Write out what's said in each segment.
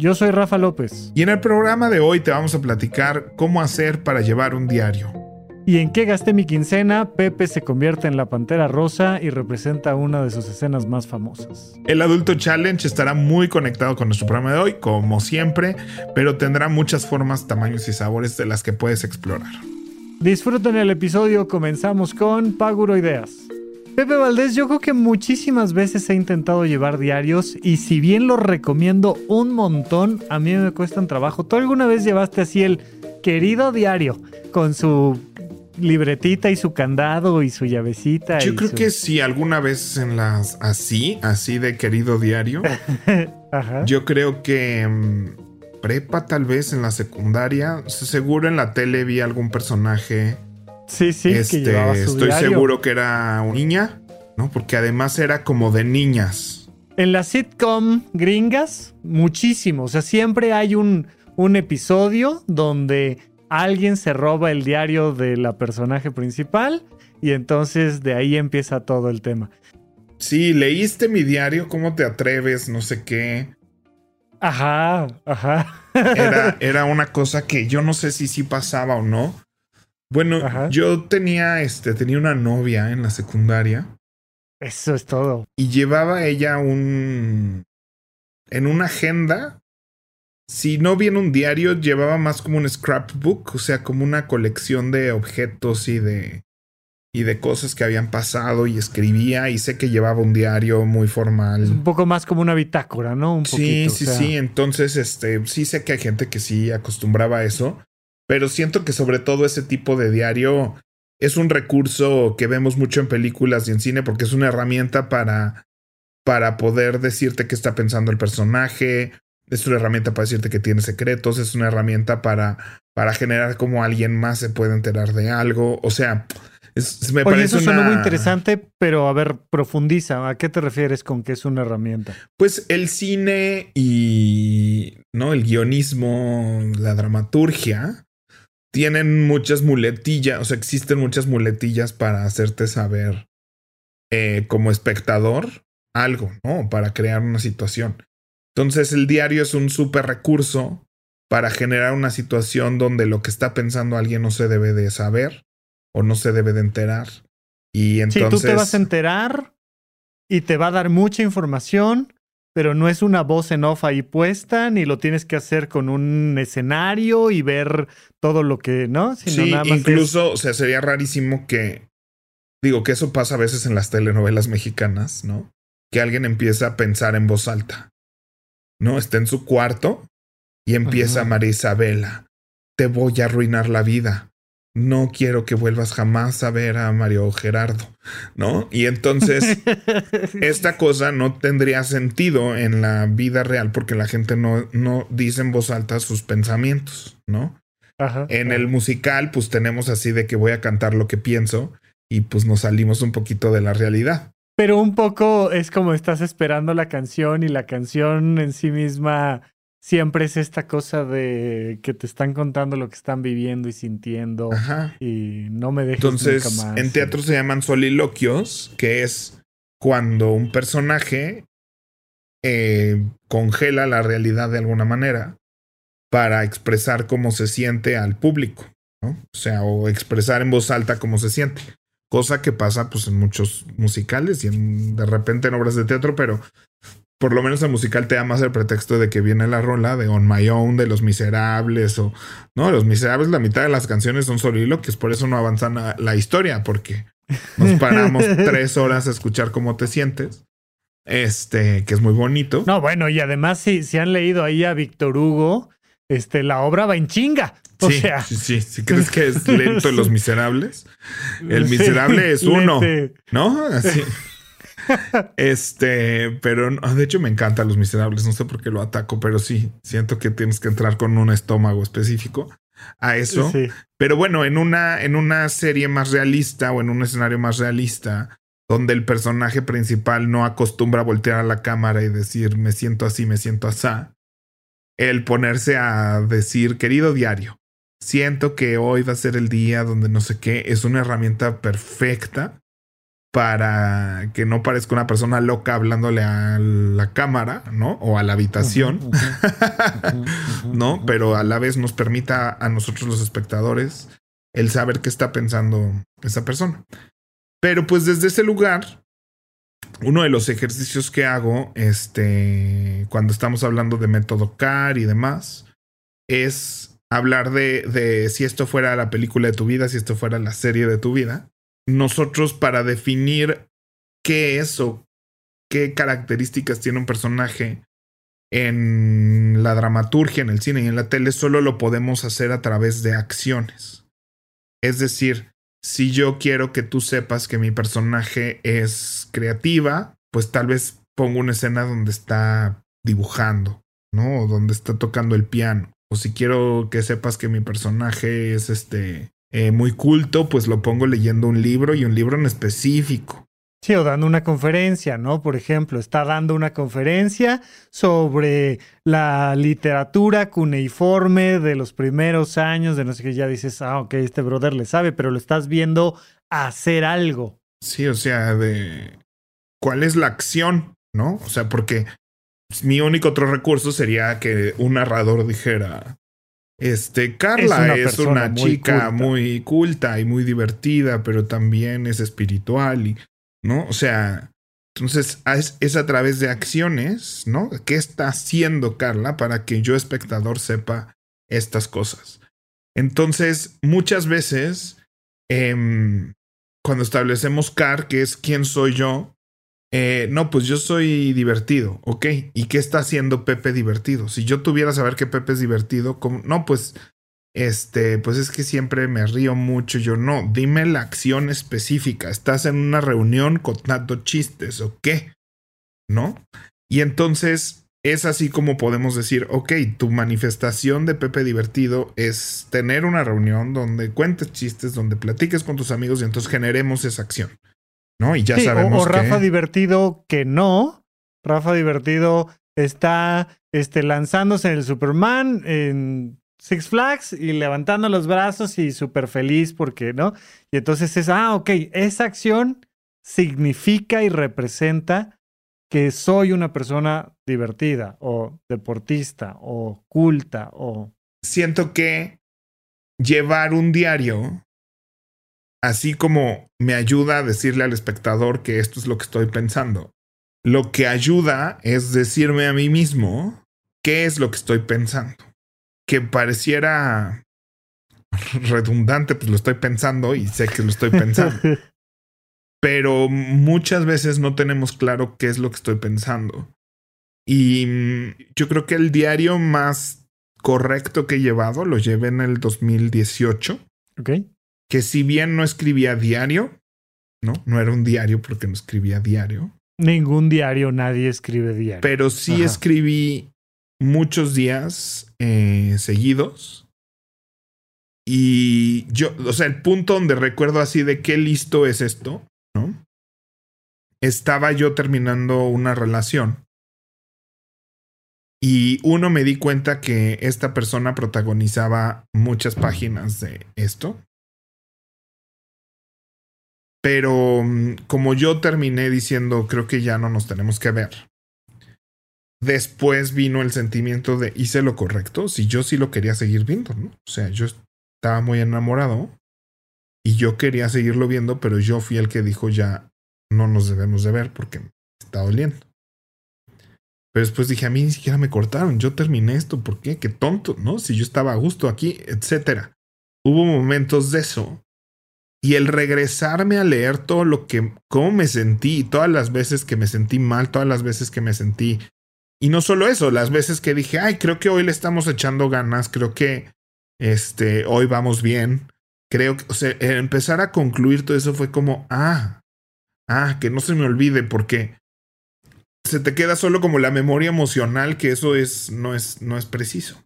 Yo soy Rafa López. Y en el programa de hoy te vamos a platicar cómo hacer para llevar un diario. ¿Y en qué gasté mi quincena? Pepe se convierte en la Pantera Rosa y representa una de sus escenas más famosas. El Adulto Challenge estará muy conectado con nuestro programa de hoy, como siempre, pero tendrá muchas formas, tamaños y sabores de las que puedes explorar. Disfruten el episodio, comenzamos con Paguro Ideas. Pepe Valdés, yo creo que muchísimas veces he intentado llevar diarios y si bien los recomiendo un montón, a mí me cuestan trabajo. ¿Tú alguna vez llevaste así el querido diario con su libretita y su candado y su llavecita? Yo creo su- que sí, alguna vez en las así, así de querido diario. Ajá. Yo creo que mm, prepa tal vez en la secundaria, seguro en la tele vi algún personaje. Sí, sí, que este, llevaba su estoy diario. seguro que era una niña, ¿no? Porque además era como de niñas. En la sitcom gringas, muchísimo. O sea, siempre hay un, un episodio donde alguien se roba el diario de la personaje principal y entonces de ahí empieza todo el tema. Sí, leíste mi diario, ¿cómo te atreves? No sé qué. Ajá, ajá. Era, era una cosa que yo no sé si sí pasaba o no. Bueno, Ajá. yo tenía, este, tenía una novia en la secundaria Eso es todo. y llevaba ella un... En una agenda, si no bien un diario, llevaba más como un scrapbook, o sea, como una colección de objetos y de... Y de cosas que habían pasado y escribía y sé que llevaba un diario muy formal. Es un poco más como una bitácora, ¿no? Un Sí, poquito. sí, o sea, sí. Entonces, este, sí sé que hay gente que sí acostumbraba a eso, pero siento que sobre todo ese tipo de diario es un recurso que vemos mucho en películas y en cine porque es una herramienta para, para poder decirte qué está pensando el personaje, es una herramienta para decirte que tiene secretos, es una herramienta para, para generar como alguien más se puede enterar de algo. O sea, es, me Oye, parece eso suena una- muy interesante, pero a ver, profundiza. ¿A qué te refieres con que es una herramienta? Pues el cine y no el guionismo, la dramaturgia tienen muchas muletillas, o sea, existen muchas muletillas para hacerte saber eh, como espectador algo, ¿no? Para crear una situación. Entonces el diario es un súper recurso para generar una situación donde lo que está pensando alguien no se debe de saber o no se debe de enterar. Y entonces... Sí, tú te vas a enterar y te va a dar mucha información, pero no es una voz en off ahí puesta, ni lo tienes que hacer con un escenario y ver todo lo que, ¿no? Sino Sí, nada más es- incluso, o sea, sería rarísimo que, digo, que eso pasa a veces en las telenovelas mexicanas, ¿no? Que alguien empieza a pensar en voz alta, ¿no? Está en su cuarto y empieza Ajá. María Isabela, te voy a arruinar la vida. No quiero que vuelvas jamás a ver a Mario Gerardo, ¿no? Y entonces esta cosa no tendría sentido en la vida real porque la gente no, no dice en voz alta sus pensamientos, ¿no? Ajá. En el musical, pues tenemos así de que voy a cantar lo que pienso y pues nos salimos un poquito de la realidad. Pero un poco es como estás esperando la canción y la canción en sí misma siempre es esta cosa de que te están contando lo que están viviendo y sintiendo Ajá. y no me dejes Entonces, nunca más. en teatro se llaman soliloquios, que es cuando un personaje eh, congela la realidad de alguna manera para expresar cómo se siente al público, ¿no? O sea, o expresar en voz alta cómo se siente. Cosa que pasa pues en muchos musicales y en- de repente en obras de teatro, pero por lo menos el musical te da más el pretexto de que viene la rola de On My Own, de Los Miserables, o no, Los Miserables, la mitad de las canciones son soliloquios, por eso no avanzan la, la historia, porque nos paramos tres horas a escuchar cómo te sientes. Este, que es muy bonito. No, bueno, y además si, si han leído ahí a Víctor Hugo, este, la obra va en chinga. O sí, sea, sí, sí. Si crees que es lento en Los Miserables, el miserable es uno. ¿no? Así. este, pero de hecho me encantan los miserables, no sé por qué lo ataco, pero sí, siento que tienes que entrar con un estómago específico a eso. Pero bueno, en una, en una serie más realista o en un escenario más realista, donde el personaje principal no acostumbra a voltear a la cámara y decir me siento así, me siento así, el ponerse a decir, querido diario, siento que hoy va a ser el día donde no sé qué, es una herramienta perfecta para que no parezca una persona loca hablándole a la cámara, ¿no? O a la habitación, ¿no? Pero a la vez nos permita a nosotros los espectadores el saber qué está pensando esa persona. Pero pues desde ese lugar, uno de los ejercicios que hago, este, cuando estamos hablando de método CAR y demás, es hablar de, de si esto fuera la película de tu vida, si esto fuera la serie de tu vida nosotros para definir qué es o qué características tiene un personaje en la dramaturgia, en el cine y en la tele, solo lo podemos hacer a través de acciones. Es decir, si yo quiero que tú sepas que mi personaje es creativa, pues tal vez pongo una escena donde está dibujando, ¿no? O donde está tocando el piano. O si quiero que sepas que mi personaje es este eh, muy culto, pues lo pongo leyendo un libro y un libro en específico. Sí, o dando una conferencia, ¿no? Por ejemplo, está dando una conferencia sobre la literatura cuneiforme de los primeros años, de no sé qué, ya dices, ah, ok, este brother le sabe, pero lo estás viendo hacer algo. Sí, o sea, de cuál es la acción, ¿no? O sea, porque mi único otro recurso sería que un narrador dijera, este, Carla es una, chica muy culta y muy divertida, pero también es espiritual, y, ¿no? O sea, entonces es, a través de acciones, ¿no? ¿Qué está haciendo Carla para que yo, espectador, sepa estas cosas? Entonces, muchas veces, em, cuando establecemos CAR, que es quién soy yo, eh, no, pues yo soy divertido, ok. ¿Y qué está haciendo Pepe divertido? Si yo tuviera saber que Pepe es divertido, ¿cómo? no, pues, este, pues es que siempre me río mucho. Yo no, dime la acción específica. ¿Estás en una reunión contando chistes o qué? ¿No? Y entonces es así como podemos decir, ok, tu manifestación de Pepe divertido es tener una reunión donde cuentes chistes, donde platiques con tus amigos y entonces generemos esa acción. ¿No? Y ya sabemos. O, Rafa Divertido que no. Rafa Divertido está este, lanzándose en el Superman en Six Flags y levantando los brazos y súper feliz porque, ¿no? Y entonces es, ah, ok, esa acción significa y representa que soy una persona divertida o deportista o culta o... Siento que llevar un diario así como me ayuda a decirle al espectador que esto es lo que estoy pensando, lo que ayuda es decirme a mí mismo qué es lo que estoy pensando. Que pareciera redundante, pues lo estoy pensando y sé que lo estoy pensando. Pero muchas veces no tenemos claro qué es lo que estoy pensando. Y mm, yo creo que el diario más correcto que he llevado lo llevé en el 2018. Ok que si bien no escribía diario, ¿no? No era un diario porque no escribía diario. Ningún diario, nadie escribe diario. Pero sí escribí muchos días eh, seguidos. Y yo, o sea, el punto donde recuerdo así de qué listo es esto, ¿no? Estaba yo terminando una relación. Y uno me di cuenta que esta persona protagonizaba muchas páginas de esto. Pero mm, como yo terminé diciendo, creo que ya no nos tenemos que ver. Después vino el sentimiento de hice lo correcto, si yo sí lo quería seguir viendo, ¿no? O sea, yo estaba muy enamorado y yo quería seguirlo viendo, pero yo fui el que dijo ya no nos debemos de ver porque está doliendo. Pero después dije, a mí ni siquiera me cortaron, yo terminé esto, ¿por qué? Qué tonto, ¿no? Si yo estaba a gusto aquí, etcétera. Hubo momentos de eso y el regresarme a leer todo lo que, cómo me sentí, todas las veces que me sentí mal, todas las veces que me sentí. Y no solo eso, las veces que dije, ay, creo que hoy le estamos echando ganas, creo que este, hoy vamos bien. Creo que, o sea, empezar a concluir todo eso fue como, ah, Ah, que no se me olvide porque se te queda solo como la memoria emocional que eso es no es no es preciso.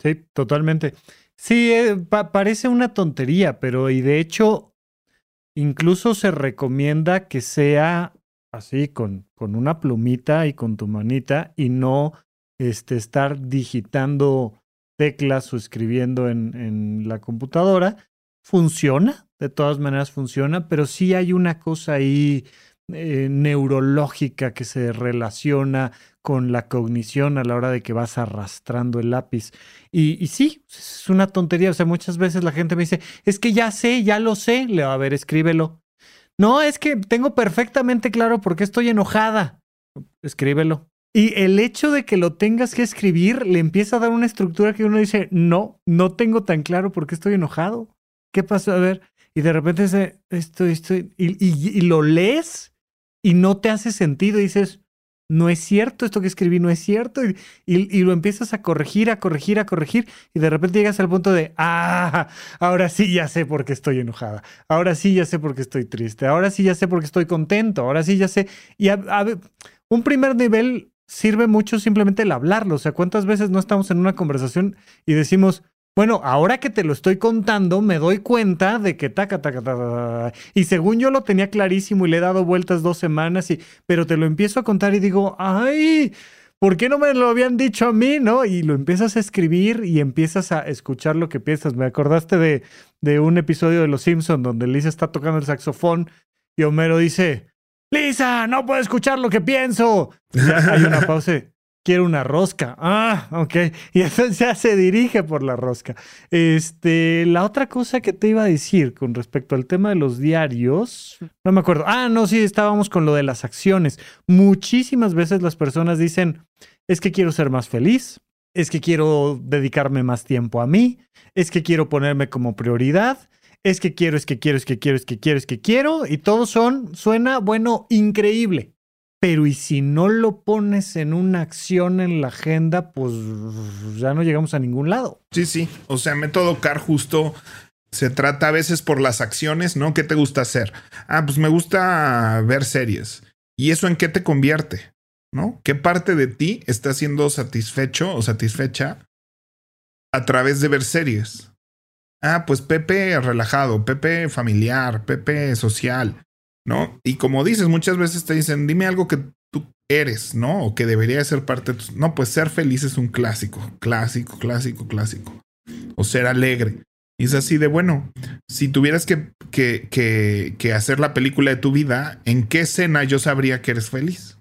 Sí, totalmente. Sí, eh, parece una tontería, pero y de hecho incluso se recomienda que sea así con, con una plumita y con tu manita y no este, estar digitando teclas o escribiendo en, en la computadora. Funciona, de todas maneras funciona, pero sí hay una cosa ahí eh, neurológica que se relaciona con la cognición a la hora de que vas arrastrando el lápiz. Y, sí, es una tontería. O sea, muchas veces la gente me dice, es que ya sé, ya lo sé. Le a ver, escríbelo. No, es que tengo perfectamente claro por qué estoy enojada. Escríbelo. Y el hecho de que lo tengas que escribir le empieza a dar una estructura que uno dice, no, no tengo tan claro por qué estoy enojado. ¿Qué pasó? A ver. Y de repente dice, estoy, estoy, y, lo lees y no te hace sentido. Y dices, no es cierto, esto que escribí no es cierto. Y, y, lo empiezas a corregir, a corregir, a corregir. Y de repente llegas al punto de, ah, ahora sí ya sé por qué estoy enojada. Ahora sí ya sé por qué estoy triste. Ahora sí ya sé por qué estoy contento. Ahora sí ya sé. Y un primer nivel sirve mucho simplemente el hablarlo. O sea, ¿cuántas veces no estamos en una conversación y decimos, bueno, ahora que te lo estoy contando, me doy cuenta de que taca, taca, taca, Y según yo lo tenía clarísimo y le he dado vueltas dos semanas, y, pero te lo empiezo a contar y digo, ay, ¿por qué no me lo habían dicho a mí? ¿No? Y lo empiezas a escribir y empiezas a escuchar lo que piensas. Me acordaste de, de un episodio de Los Simpsons donde Lisa está tocando el saxofón y Homero dice, Lisa, no puedo escuchar lo que pienso. Ya hay una pausa. Quiero una rosca. Ah, ok. Y entonces ya se dirige por la rosca. Este, la otra cosa que te iba a decir con respecto al tema de los diarios, no me acuerdo. Ah, no, sí, estábamos con lo de las acciones. Muchísimas veces las personas dicen, es que quiero ser más feliz, es que quiero dedicarme más tiempo a mí, es que quiero ponerme como prioridad, es que quiero, es que quiero, es que quiero, es que quiero, es que quiero, y todos son, suena, bueno, increíble. Pero y si no lo pones en una acción en la agenda, pues ya no llegamos a ningún lado. Sí, sí. O sea, método CAR justo se trata a veces por las acciones, ¿no? ¿Qué te gusta hacer? Ah, pues me gusta ver series. ¿Y eso en qué te convierte? ¿No? ¿Qué parte de ti está siendo satisfecho o satisfecha a través de ver series? Ah, pues Pepe relajado, Pepe familiar, Pepe social, ¿no? Y como dices, muchas veces te dicen, dime algo que tú eres, ¿no? O que debería ser parte de tu... No, pues ser feliz es un clásico, clásico, clásico, clásico. O ser alegre. Y es así de, bueno, si tuvieras que, que, que, hacer la película de tu vida, ¿en qué escena yo sabría que eres feliz?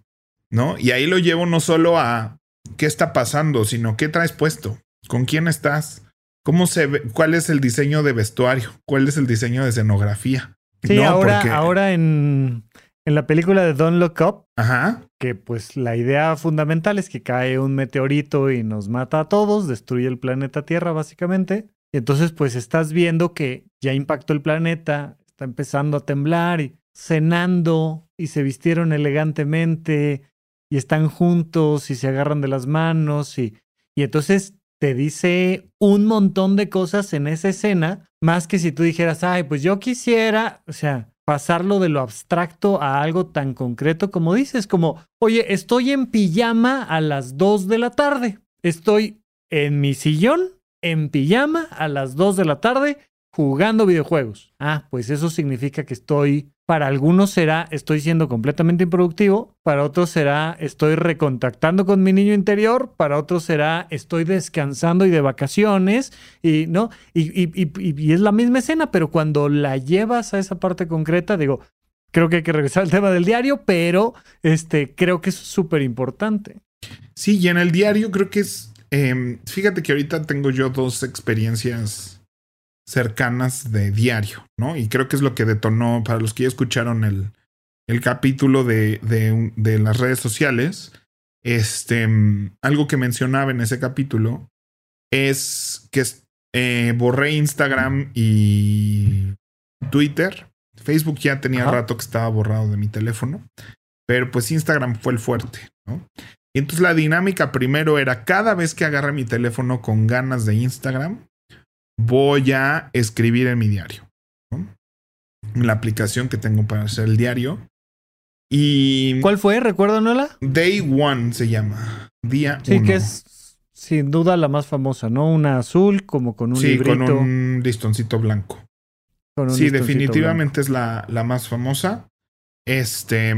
¿No? Y ahí lo llevo no solo a qué está pasando, sino qué traes puesto, con quién estás, ¿Cómo se? ¿Cuál es el diseño de vestuario? ¿Cuál es el diseño de escenografía? Sí, ahora, ahora en, en, la película de Don't Look Up, Ajá. que pues la idea fundamental es que cae un meteorito y nos mata a todos, destruye el planeta Tierra básicamente. Y entonces pues estás viendo que ya impactó el planeta, está empezando a temblar y cenando y se vistieron elegantemente y están juntos y se agarran de las manos y, y entonces te dice un montón de cosas en esa escena, más que si tú dijeras, ay, pues yo quisiera, o sea, pasarlo de lo abstracto a algo tan concreto como dices, como, oye, estoy en pijama a las 2 de la tarde, estoy en mi sillón, en pijama a las 2 de la tarde, jugando videojuegos. Ah, pues eso significa que estoy para algunos será estoy siendo completamente improductivo, para otros será estoy recontactando con mi niño interior, para otros será estoy descansando y de vacaciones, y no, y, es la misma escena, pero cuando la llevas a esa parte concreta, digo, creo que hay que regresar al tema del diario, pero este, creo que es súper importante. Sí, y en el diario creo que es, em, fíjate que ahorita tengo yo dos experiencias cercanas de diario, ¿no? Y creo que es lo que detonó, para los que ya escucharon el, el capítulo de, de, las redes sociales, este, algo que mencionaba en ese capítulo es que eh, borré Instagram y Twitter. Facebook ya tenía rato que estaba borrado de mi teléfono, pero pues Instagram fue el fuerte, ¿no? Y entonces la dinámica primero era cada vez que agarre mi teléfono con ganas de Instagram, voy a escribir en mi diario. la aplicación que tengo para hacer el diario. Y. ¿Cuál fue? ¿Recuérdanosla? Day One se llama. Día Sí, que es sin duda la más famosa, ¿no? Una azul, como con un sí, librito. con un listoncito blanco. con un Sí, listoncito definitivamente es la, la más famosa. Este.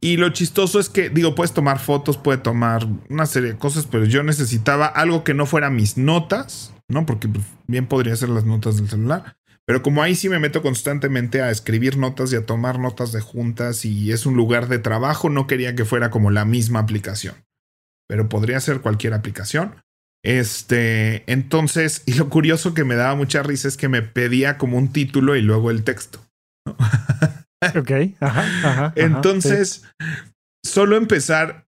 Y lo chistoso es que, digo, puedes tomar fotos, puedes tomar una serie de cosas, pero yo necesitaba algo que no fuera mis notas, ¿no? Porque pues, bien podría ser las notas del celular. Pero como ahí sí me meto constantemente a escribir notas y a tomar notas de juntas y es un lugar de trabajo, no quería que fuera como la misma aplicación. Pero podría ser cualquier aplicación. Este, entonces, y lo curioso que me daba mucha risa es que me pedía como un título y luego el texto. Ok, ajá, ajá. ajá, Entonces, solo empezar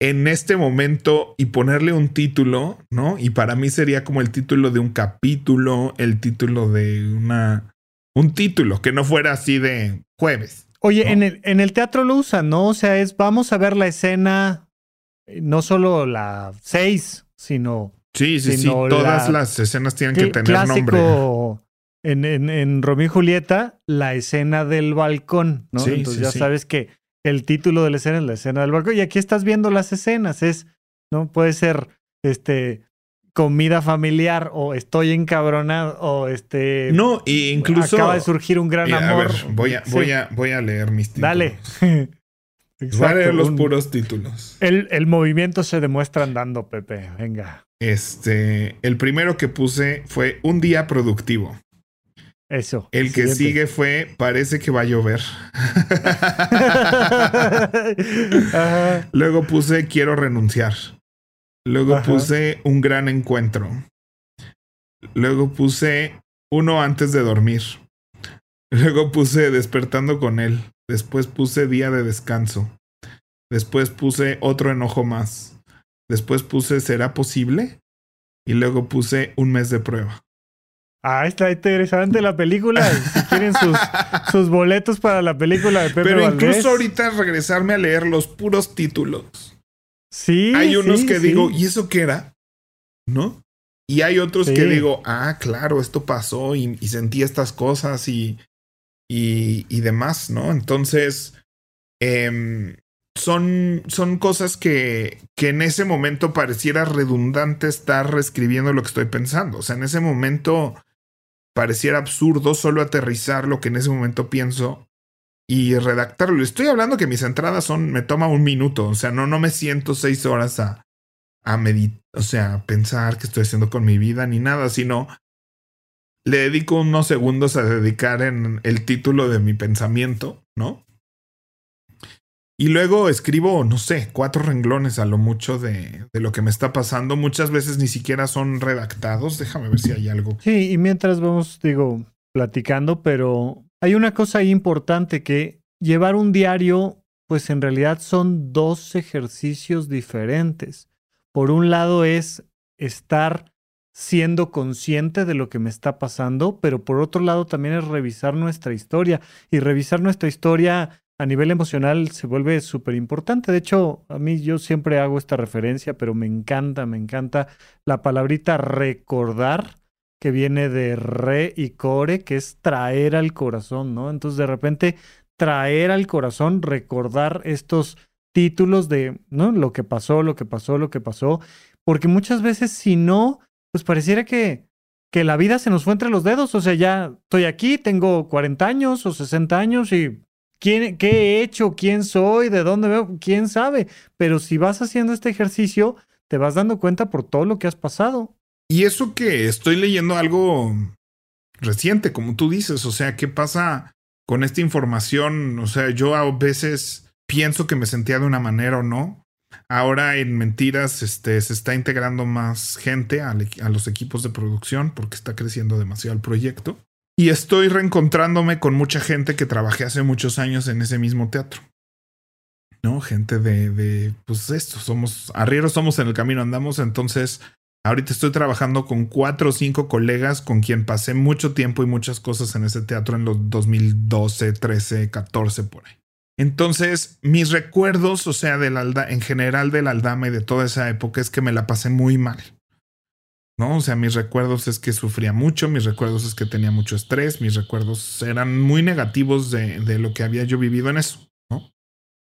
en este momento y ponerle un título, ¿no? Y para mí sería como el título de un capítulo, el título de una... Un título que no fuera así de jueves. Oye, ¿no? en, el, en el teatro lo usan, ¿no? O sea, es vamos a ver la escena, eh, no solo la 6, sino Sí, sí, sí. Todas la- las escenas tienen que tener nombre. clásico en, en, en Romeo y Julieta, la escena del balcón, ¿no? Sí, Entonces sí, ya sí. sabes que el título de la escena es la escena del balcón. Y aquí estás viendo las escenas, es, ¿no? Puede ser este comida familiar o estoy encabronado o este No, y incluso. acaba de surgir un gran Mira, a amor. ver, voy a, Sí. voy a, voy a leer mis títulos. Dale. Voy a leer Exacto, los un- puros títulos. El, el movimiento se demuestra andando, Pepe. Venga. Este, el primero que puse fue un día productivo. Eso. El que sigue fue parece que va a llover. Ajá. Luego puse quiero renunciar. Luego Ajá. puse un gran encuentro. Luego puse uno antes de dormir. Luego puse despertando con él. Después puse día de descanso. Después puse otro enojo más. Después puse ¿será posible? Y luego puse un mes de prueba. Ah, está interesante la película. Si quieren sus, sus boletos para la película de Pepe Pero Valdés. incluso ahorita regresarme a leer los puros títulos. Sí. hay unos sí, que sí. digo, ¿y eso qué era? ¿No? Y hay otros Sí. que digo, ah, claro, esto pasó y, y sentí estas cosas y, y, y demás, ¿no? Entonces, em, son, son cosas que, que en ese momento pareciera redundante estar reescribiendo lo que estoy pensando. O sea, en ese momento pareciera absurdo solo aterrizar lo que en ese momento pienso y redactarlo. Estoy hablando que mis entradas son, me toma un minuto, o sea, no, no me siento seis horas a, a meditar, o sea, a pensar qué estoy haciendo con mi vida ni nada, sino le dedico unos segundos a dedicar en el título de mi pensamiento, ¿no? Y luego escribo, no sé, cuatro renglones a lo mucho de, de lo que me está pasando. Muchas veces ni siquiera son redactados. Déjame ver si hay algo. Sí, y mientras vamos, digo, platicando, pero hay una cosa ahí importante que llevar un diario, pues en realidad son dos ejercicios diferentes. Por un lado es estar siendo consciente de lo que me está pasando, pero por otro lado también es revisar nuestra historia. Y revisar nuestra historia a nivel emocional se vuelve súper importante. De hecho, a mí yo siempre hago esta referencia, pero me encanta, me encanta la palabrita recordar que viene de re y core, que es traer al corazón, ¿no? Entonces, de repente, traer al corazón, recordar estos títulos de, ¿no? Lo que pasó, lo que pasó, lo que pasó, porque muchas veces si no, pues pareciera que, que la vida se nos fue entre los dedos, o sea, ya estoy aquí, tengo 40 años o 60 años y ¿quién, ¿qué he hecho? ¿Quién soy? ¿De dónde veo? ¿Quién sabe? Pero si vas haciendo este ejercicio, te vas dando cuenta por todo lo que has pasado. Y eso que estoy leyendo algo reciente, como tú dices, o sea, ¿qué pasa con esta información? O sea, yo a veces pienso que me sentía de una manera o no. Ahora en mentiras este, se está integrando más gente a los equipos de producción porque está creciendo demasiado el proyecto. Y estoy reencontrándome con mucha gente que trabajé hace muchos años en ese mismo teatro. ¿No? Gente de, de pues esto, somos arrieros, somos en el camino, andamos. Entonces, ahorita estoy trabajando con cuatro o cinco colegas con quien pasé mucho tiempo y muchas cosas en ese teatro en los 2012, 13, 14, por ahí. Entonces, mis recuerdos, o sea, del Alda, en general del Aldama y de toda esa época, es que me la pasé muy mal. ¿No? O sea, mis recuerdos es que sufría mucho, mis recuerdos es que tenía mucho estrés, mis recuerdos eran muy negativos de, de lo que había yo vivido en eso.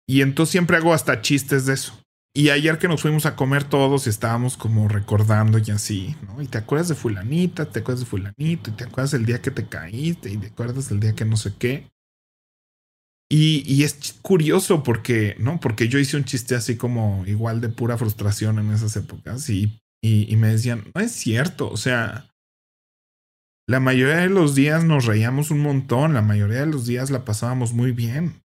Y entonces siempre hago hasta chistes de eso. Y ayer que nos fuimos a comer todos y estábamos como recordando y así, ¿no? Y te acuerdas de fulanita, te acuerdas de fulanito, y te acuerdas del día que te caíste, y te acuerdas del día que no sé qué. Y, y, es curioso porque, ¿no? Porque yo hice un chiste así como igual de pura frustración en esas épocas y, y, me decían, no es cierto, o sea, la mayoría de los días nos reíamos un montón, la mayoría de los días la pasábamos muy bien,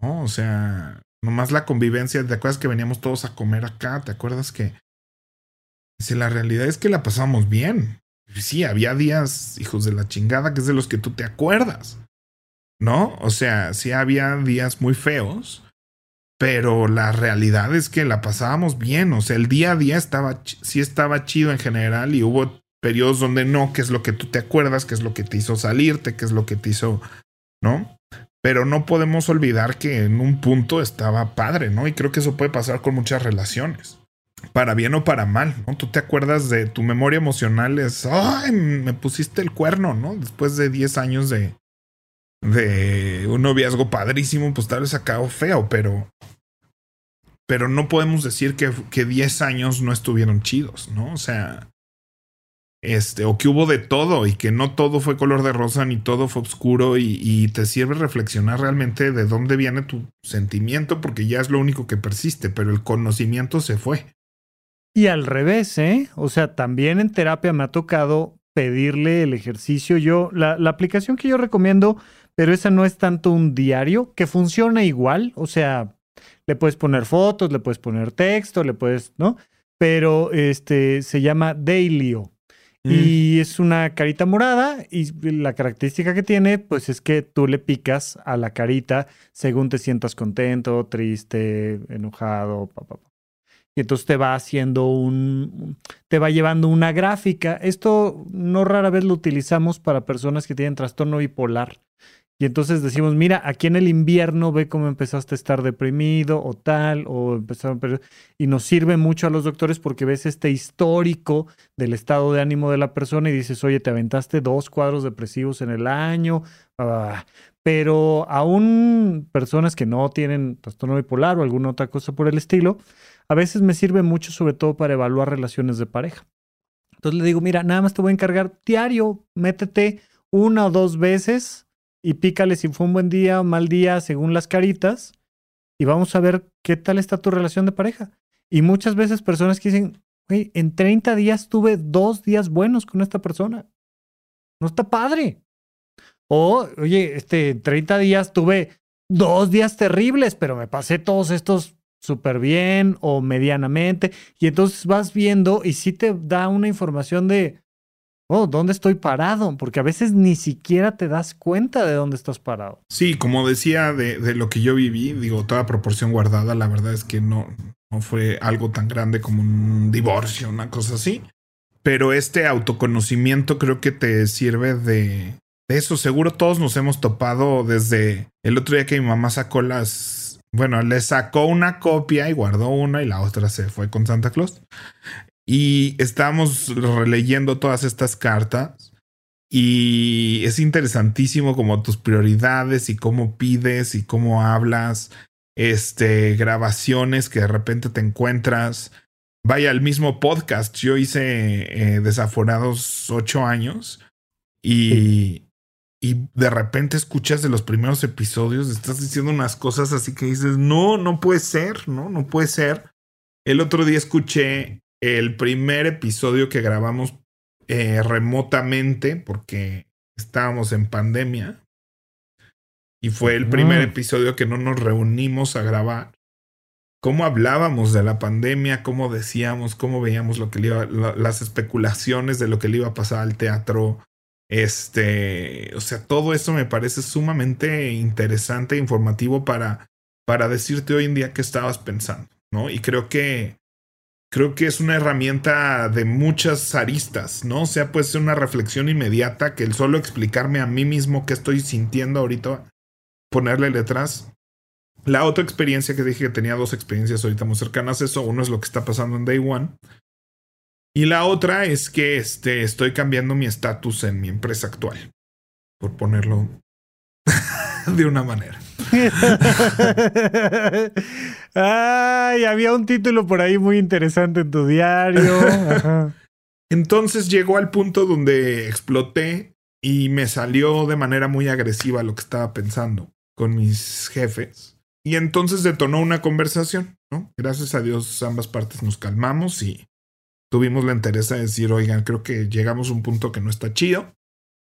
¿no? O sea, Nomás la convivencia, ¿te acuerdas que veníamos todos a comer acá? ¿Te acuerdas que... Si la realidad es que la pasamos bien. Sí, había días, hijos de la chingada, que es de los que tú te acuerdas. ¿No? O sea, sí había días muy feos, pero la realidad es que la pasábamos bien. O sea, el día a día estaba, sí estaba chido en general y hubo periodos donde no, que es lo que tú te acuerdas, que es lo que te hizo salirte, que es lo que te hizo, ¿no? Pero no podemos olvidar que en un punto estaba padre, ¿no? Y creo que eso puede pasar con muchas relaciones. Para bien o para mal, ¿no? Tú te acuerdas de tu memoria emocional es, ay, me pusiste el cuerno, ¿no? Después de 10 años de, de un noviazgo padrísimo, pues tal vez acabó feo, pero, pero no podemos decir que, que 10 años no estuvieron chidos, ¿no? O sea, este, o que hubo de todo y que no todo fue color de rosa ni todo fue oscuro y, te sirve reflexionar realmente de dónde viene tu sentimiento porque ya es lo único que persiste, pero el conocimiento se fue. Y al revés, ¿eh? O sea, también en terapia me ha tocado pedirle el ejercicio. Yo, la, la aplicación que yo recomiendo, pero esa no es tanto un diario, que funciona igual, o sea, le puedes poner fotos, le puedes poner texto, le puedes, ¿no? Pero este se llama Dailyo. Mm. Y es una carita morada y la característica que tiene pues es que tú le picas a la carita según te sientas contento, triste, enojado, papá. Y entonces te va haciendo un, te va llevando una gráfica. Esto no rara vez lo utilizamos para personas que tienen trastorno bipolar. Y entonces decimos, mira, aquí en el invierno ve cómo empezaste a estar deprimido o tal, o empezaron y nos sirve mucho a los doctores porque ves este histórico del estado de ánimo de la persona y dices, oye, te aventaste dos cuadros depresivos en el año, ah, pero aún personas que no tienen trastorno bipolar o alguna otra cosa por el estilo, a veces me sirve mucho sobre todo para evaluar relaciones de pareja. Entonces le digo, mira, nada más te voy a encargar diario, métete una o dos veces y pícale si fue un buen día o mal día según las caritas y vamos a ver qué tal está tu relación de pareja. Y muchas veces personas que dicen, en 30 días tuve dos días buenos con esta persona. No está padre. O, oye, este, en 30 días tuve dos días terribles, pero me pasé todos estos súper bien o medianamente. Y entonces vas viendo y sí te da una información de, oh, ¿dónde estoy parado? Porque a veces ni siquiera te das cuenta de dónde estás parado. Sí, como decía de, lo que yo viví, digo, toda proporción guardada, la verdad es que no, no fue algo tan grande como un divorcio, una cosa así. Pero este autoconocimiento creo que te sirve de, de eso. Seguro todos nos hemos topado desde el otro día que mi mamá sacó las bueno, le sacó una copia y guardó una y la otra se fue con Santa Claus. Y estamos releyendo todas estas cartas y es interesantísimo como tus prioridades y cómo pides y cómo hablas, este, grabaciones que de repente te encuentras. Vaya, el mismo podcast. Yo hice eh, Desaforados ocho años y, y de repente escuchas de los primeros episodios, estás diciendo unas cosas así que dices, no, no puede ser, no, no puede ser. El otro día escuché el primer episodio que grabamos eh, remotamente porque estábamos en pandemia. Y fue el primer episodio que no nos reunimos a grabar. Cómo hablábamos de la pandemia, cómo decíamos, cómo veíamos lo que le iba, las especulaciones de lo que le iba a pasar al teatro. Este, o sea, todo eso me parece sumamente interesante e informativo para, para decirte hoy en día qué estabas pensando, ¿no? Y creo que creo que es una herramienta de muchas aristas, ¿no? O sea, puede ser una reflexión inmediata que el solo explicarme a mí mismo qué estoy sintiendo ahorita, ponerle letras. La otra experiencia que dije que tenía dos experiencias ahorita muy cercanas, eso, uno es lo que está pasando en Day One. Y la otra es que este, estoy cambiando mi estatus en mi empresa actual, por ponerlo de una manera. Ay, había un título por ahí muy interesante en tu diario. Entonces llegó al punto donde exploté y me salió de manera muy agresiva lo que estaba pensando con mis jefes. Y entonces detonó una conversación, ¿no? Gracias a Dios ambas partes nos calmamos y tuvimos la interés de decir, oigan, creo que llegamos a un punto que no está chido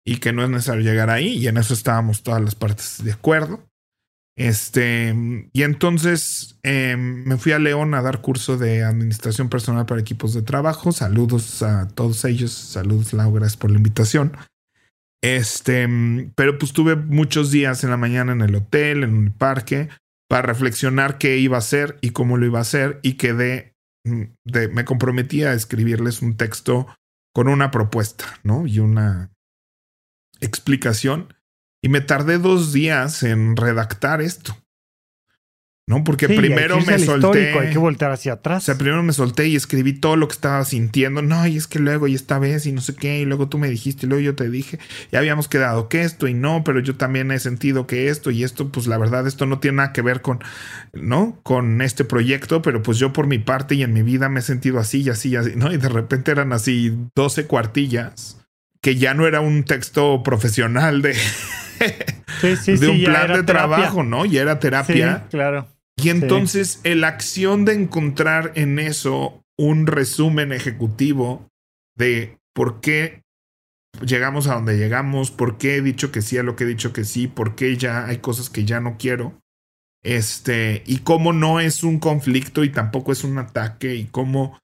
y que no es necesario llegar ahí y en eso estábamos todas las partes de acuerdo. Este, y entonces em, me fui a León a dar curso de administración personal para equipos de trabajo. Saludos a todos ellos. Saludos, Laura, gracias por la invitación. Este, pero pues tuve muchos días en la mañana en el hotel, en el parque, para reflexionar qué iba a hacer y cómo lo iba a hacer y quedé, mm, de, me comprometí a escribirles un texto con una propuesta, ¿no? Y una explicación. Y me tardé dos días en redactar esto. ¿no? Porque primero me solté. hay que voltar hacia atrás. O sea, primero me solté y escribí todo lo que estaba sintiendo. No, y es que luego, y esta vez, y no sé qué, y luego tú me dijiste, y luego yo te dije, ya habíamos quedado que esto, y no, pero yo también he sentido que esto, y esto, pues la verdad, esto no tiene nada que ver con, ¿no? Con este proyecto, pero pues yo por mi parte y en mi vida me he sentido así y así y así, ¿no? Y de repente eran así 12 cuartillas, que ya no era un texto profesional de. de un plan de trabajo, ¿no? Y era terapia. Claro. Y entonces la acción de encontrar en eso un resumen ejecutivo de por qué llegamos a donde llegamos, por qué he dicho que sí a lo que he dicho que sí, por qué ya hay cosas que ya no quiero. Este, y cómo no es un conflicto y tampoco es un ataque, y cómo,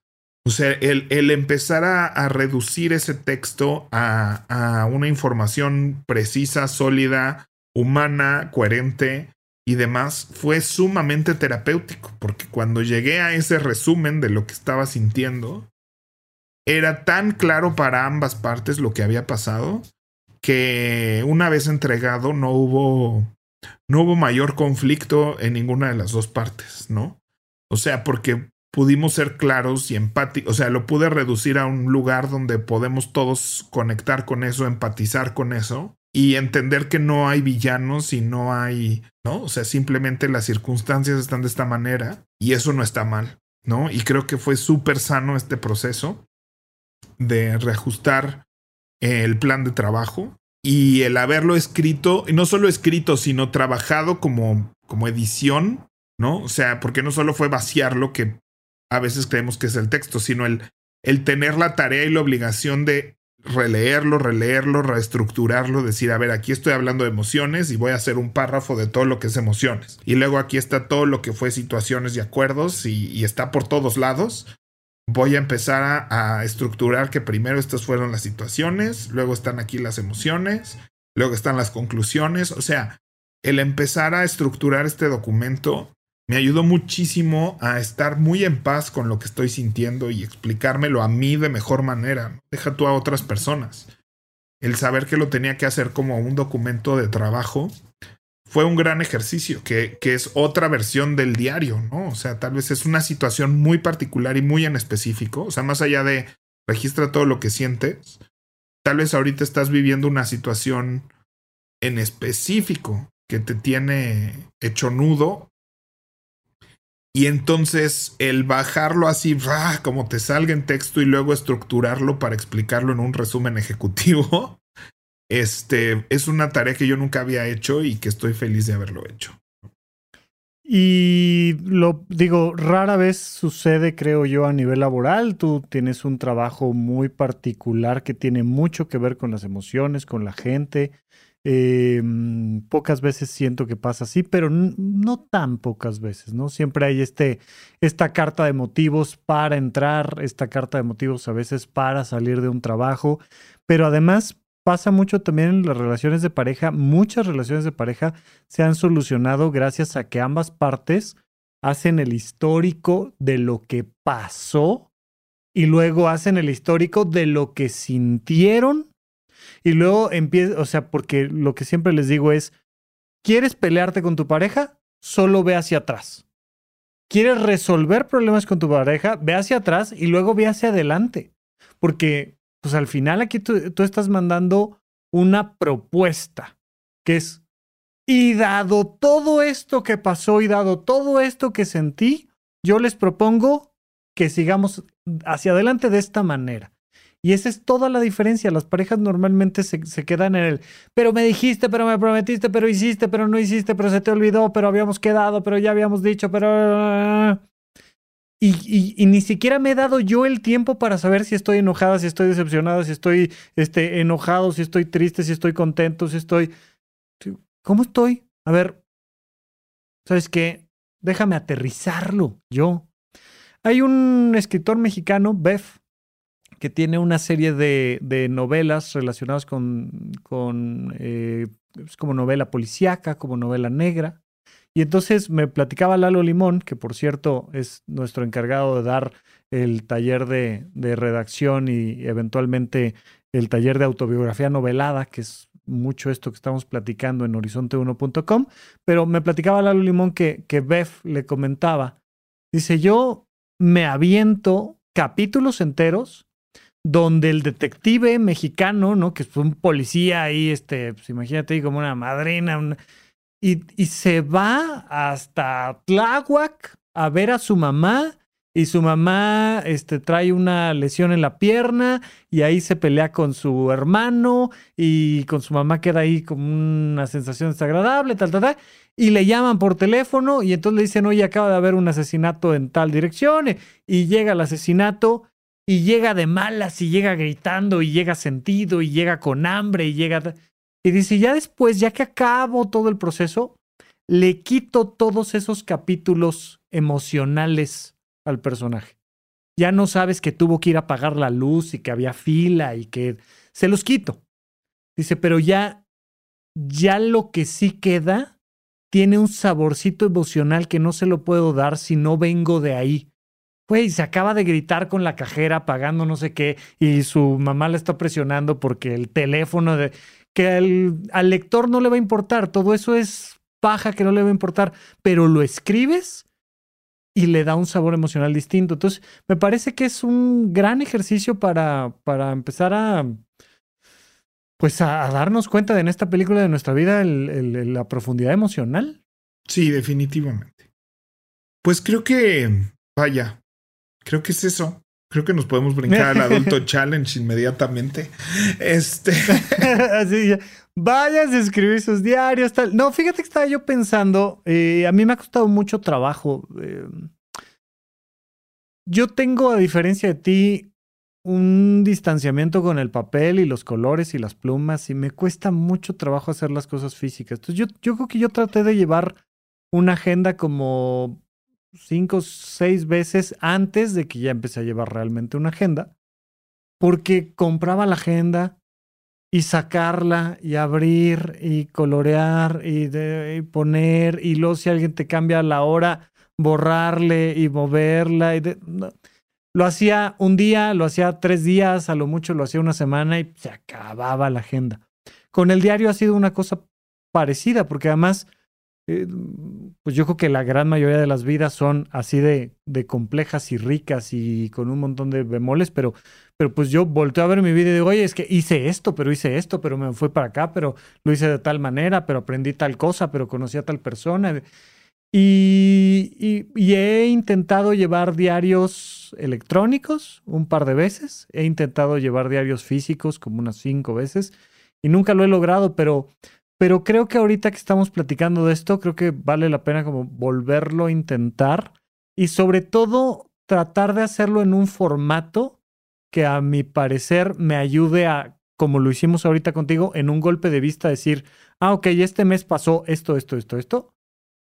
o sea, el, el empezar a, a, reducir ese texto a, a una información precisa, sólida, humana, coherente, y demás fue sumamente terapéutico, porque cuando llegué a ese resumen de lo que estaba sintiendo, era tan claro para ambas partes lo que había pasado, que una vez entregado no hubo, no hubo mayor conflicto en ninguna de las dos partes, ¿no? O sea, porque pudimos ser claros y empáticos, o sea, lo pude reducir a un lugar donde podemos todos conectar con eso, empatizar con eso y entender que no hay villanos y no hay, ¿no? O sea, simplemente las circunstancias están de esta manera y eso no está mal, ¿no? Y creo que fue súper sano este proceso de reajustar el plan de trabajo y el haberlo escrito, y no solo escrito, sino trabajado como, como edición, ¿no? O sea, porque no solo fue vaciar lo que a veces creemos que es el texto, sino el, el tener la tarea y la obligación de releerlo, releerlo, reestructurarlo, decir, a ver, aquí estoy hablando de emociones y voy a hacer un párrafo de todo lo que es emociones. Y luego aquí está todo lo que fue situaciones y acuerdos y, está por todos lados. Voy a empezar a, a, estructurar que primero estas fueron las situaciones, luego están aquí las emociones, luego están las conclusiones. O sea, el empezar a estructurar este documento me ayudó muchísimo a estar muy en paz con lo que estoy sintiendo y explicármelo a mí de mejor manera. Deja tú a otras personas. El saber que lo tenía que hacer como un documento de trabajo fue un gran ejercicio, que, que es otra versión del diario, ¿no? O sea, tal vez es una situación muy particular y muy en específico. O sea, más allá de registra todo lo que sientes, tal vez ahorita estás viviendo una situación en específico que te tiene hecho nudo y entonces el bajarlo así, como te salga en texto y luego estructurarlo para explicarlo en un resumen ejecutivo, este es una tarea que yo nunca había hecho y que estoy feliz de haberlo hecho. Y lo digo, rara vez sucede, creo yo, a nivel laboral. Tú tienes un trabajo muy particular que tiene mucho que ver con las emociones, con la gente. Eh, pocas veces siento que pasa así, pero no tan pocas veces, ¿no? Siempre hay este, esta carta de motivos para entrar, esta carta de motivos a veces para salir de un trabajo, pero además pasa mucho también en las relaciones de pareja. Muchas relaciones de pareja se han solucionado gracias a que ambas partes hacen el histórico de lo que pasó y luego hacen el histórico de lo que sintieron y luego empieza, o sea, porque lo que siempre les digo es, ¿quieres pelearte con tu pareja? Solo ve hacia atrás. ¿Quieres resolver problemas con tu pareja? Ve hacia atrás y luego ve hacia adelante. porque pues al final aquí tú, tú estás mandando una propuesta, que es, y dado todo esto que pasó y dado todo esto que sentí, yo les propongo que sigamos hacia adelante de esta manera. Y esa es toda la diferencia. Las parejas normalmente se, quedan en el, pero me dijiste, pero me prometiste, pero hiciste, pero no hiciste, pero se te olvidó, pero habíamos quedado, pero ya habíamos dicho, pero... Y, y, ni siquiera me he dado yo el tiempo para saber si estoy enojada, si estoy decepcionada, si estoy este, enojado, si estoy triste, si estoy contento, si estoy... ¿Cómo estoy? A ver, ¿sabes qué? Déjame aterrizarlo yo. Hay un escritor mexicano, Beth, que tiene una serie de, novelas relacionadas con, eh, como novela policíaca, como novela negra. Y entonces me platicaba Lalo Limón, que por cierto es nuestro encargado de dar el taller de, redacción y eventualmente el taller de autobiografía novelada, que es mucho esto que estamos platicando en horizonte1.com, pero me platicaba Lalo Limón que, que le comentaba, dice, yo me aviento capítulos enteros donde el detective mexicano, ¿no? Que es un policía ahí, este, pues imagínate como una madrina, y, y, se va hasta Tláhuac a ver a su mamá, y su mamá este, trae una lesión en la pierna, y ahí se pelea con su hermano, y con su mamá queda ahí como una sensación desagradable, tal, tal, tal. Y le llaman por teléfono, y entonces le dicen, oye, acaba de haber un asesinato en tal dirección, y llega el asesinato y llega de malas y llega gritando y llega sentido y llega con hambre y llega... Y dice, ya después, ya que acabo todo el proceso, le quito todos esos capítulos emocionales al personaje. Ya no sabes que tuvo que ir a apagar la luz y que había fila y que se los quito. Dice, pero ya, ya lo que sí queda tiene un saborcito emocional que no se lo puedo dar si no vengo de ahí. Güey, se acaba de gritar con la cajera pagando no sé qué y su mamá le está presionando porque el teléfono de... que al lector no le va a importar, todo eso es paja que no le va a importar, pero lo escribes y le da un sabor emocional distinto. Entonces, me parece que es un gran ejercicio para, para empezar a, pues a, darnos cuenta de en esta película de nuestra vida la profundidad emocional. Sí, definitivamente. Pues creo que, vaya, creo que es eso. Creo que nos podemos brincar al adulto challenge inmediatamente. Este. Así ya. Vayas a escribir sus diarios, tal. No, fíjate que estaba yo pensando. Eh, a mí me ha costado mucho trabajo. Eh, yo tengo, a diferencia de ti, un distanciamiento con el papel y los colores y las plumas, y me cuesta mucho trabajo hacer las cosas físicas. Entonces, yo, yo creo que yo traté de llevar una agenda como cinco, seis veces antes de que ya empecé a llevar realmente una agenda, porque compraba la agenda y sacarla y abrir y colorear y, poner y luego si alguien te cambia la hora, borrarle y moverla. Lo hacía un día, lo hacía tres días, a lo mucho lo hacía una semana y se acababa la agenda. Con el diario ha sido una cosa parecida, porque además eh, pues yo creo que la gran mayoría de las vidas son así de, complejas y ricas y con un montón de bemoles, pero, pero pues yo volteo a ver mi vida y digo, oye, es que hice esto, pero hice esto, pero me fui para acá, pero lo hice de tal manera, pero aprendí tal cosa, pero conocí a tal persona. Y he intentado llevar diarios electrónicos un par de veces, he intentado llevar diarios físicos como unas cinco veces y nunca lo he logrado, pero pero creo que ahorita que estamos platicando de esto, creo que vale la pena como volverlo a intentar y sobre todo tratar de hacerlo en un formato que a mi parecer me ayude a, como lo hicimos ahorita contigo, en un golpe de vista decir, ah, ok, este mes pasó esto, esto, esto, esto.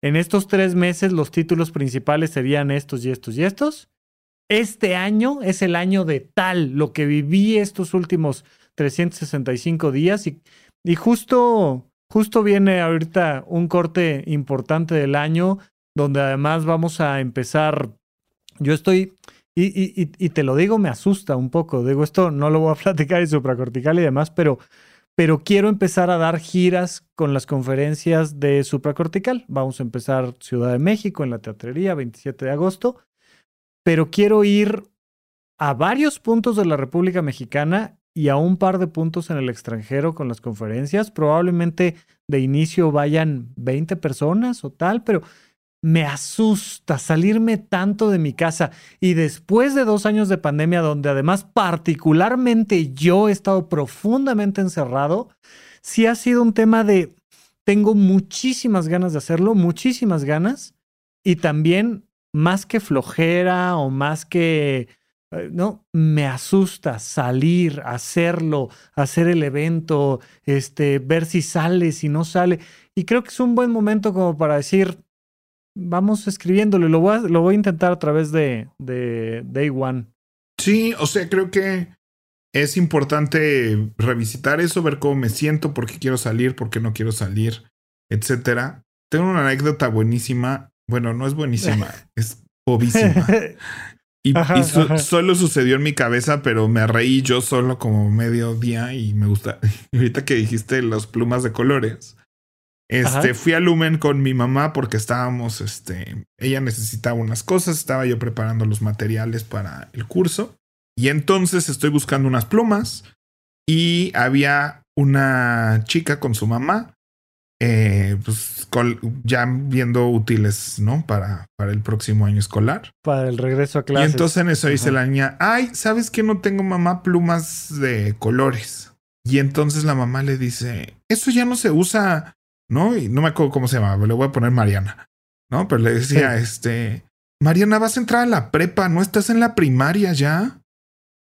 En estos tres meses los títulos principales serían estos y estos y estos. Este año es el año de tal, lo que viví estos últimos 365 días y, y justo Justo viene ahorita un corte importante del año donde además vamos a empezar. Yo estoy, y, y, y, te lo digo, me asusta un poco. Digo, esto no lo voy a platicar en supracortical y demás, pero, pero quiero empezar a dar giras con las conferencias de supracortical. Vamos a empezar Ciudad de México en la teatrería, 27 de agosto, pero quiero ir a varios puntos de la República Mexicana y a un par de puntos en el extranjero con las conferencias. Probablemente de inicio vayan 20 personas o tal, pero me asusta salirme tanto de mi casa. Y después de dos años de pandemia, donde además particularmente yo he estado profundamente encerrado, sí ha sido un tema de, tengo muchísimas ganas de hacerlo, muchísimas ganas. Y también, más que flojera o más que no, me asusta salir, hacerlo, hacer el evento, este, ver si sale, si no sale. Y creo que es un buen momento como para decir, vamos escribiéndolo. Lo voy a, lo voy a intentar a través de, de Day One. Sí, o sea, creo que es importante revisitar eso, ver cómo me siento, por qué quiero salir, por qué no quiero salir, etcétera. Tengo una anécdota buenísima. Bueno, no es buenísima, es bobísima. Y, solo sucedió en mi cabeza, pero me reí yo solo como medio día y me gusta. ahorita que dijiste las plumas de colores, este, fui a Lumen con mi mamá porque estábamos, este, ella necesitaba unas cosas, estaba yo preparando los materiales para el curso y entonces estoy buscando unas plumas y había una chica con su mamá eh, pues ya viendo útiles, ¿no? Para, para el próximo año escolar. Para el regreso a clases. Y entonces en eso dice la niña, ay, ¿sabes que no tengo mamá plumas de colores? Y entonces la mamá le dice, eso ya no se usa, ¿no? Y no me acuerdo cómo se llama, le voy a poner Mariana, ¿no? Pero le decía, este, Mariana, vas a entrar a la prepa, ¿no estás en la primaria ya?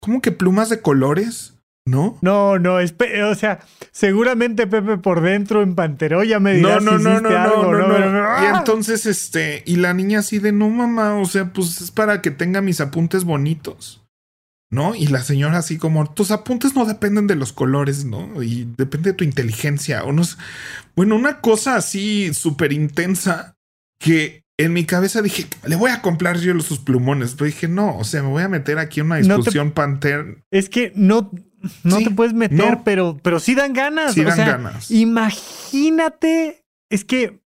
¿Cómo que plumas de colores? ¿No? No, no, o sea, seguramente Pepe por dentro en Pantero ya me dirá no, no, no, no, no, no, no, Y entonces, este, y la niña así de, no, mamá, o sea, pues es para que tenga mis apuntes bonitos. ¿No? Y la señora así como, tus apuntes no dependen de los colores, ¿no? Y depende de tu inteligencia. O no Bueno, una cosa así súper intensa que en mi cabeza dije, le voy a comprar yo sus plumones. Pero dije, no, o sea, me voy a meter aquí en una discusión panter. Es que no, no te puedes meter, pero, pero sí dan ganas. Sí dan ganas. Imagínate, es que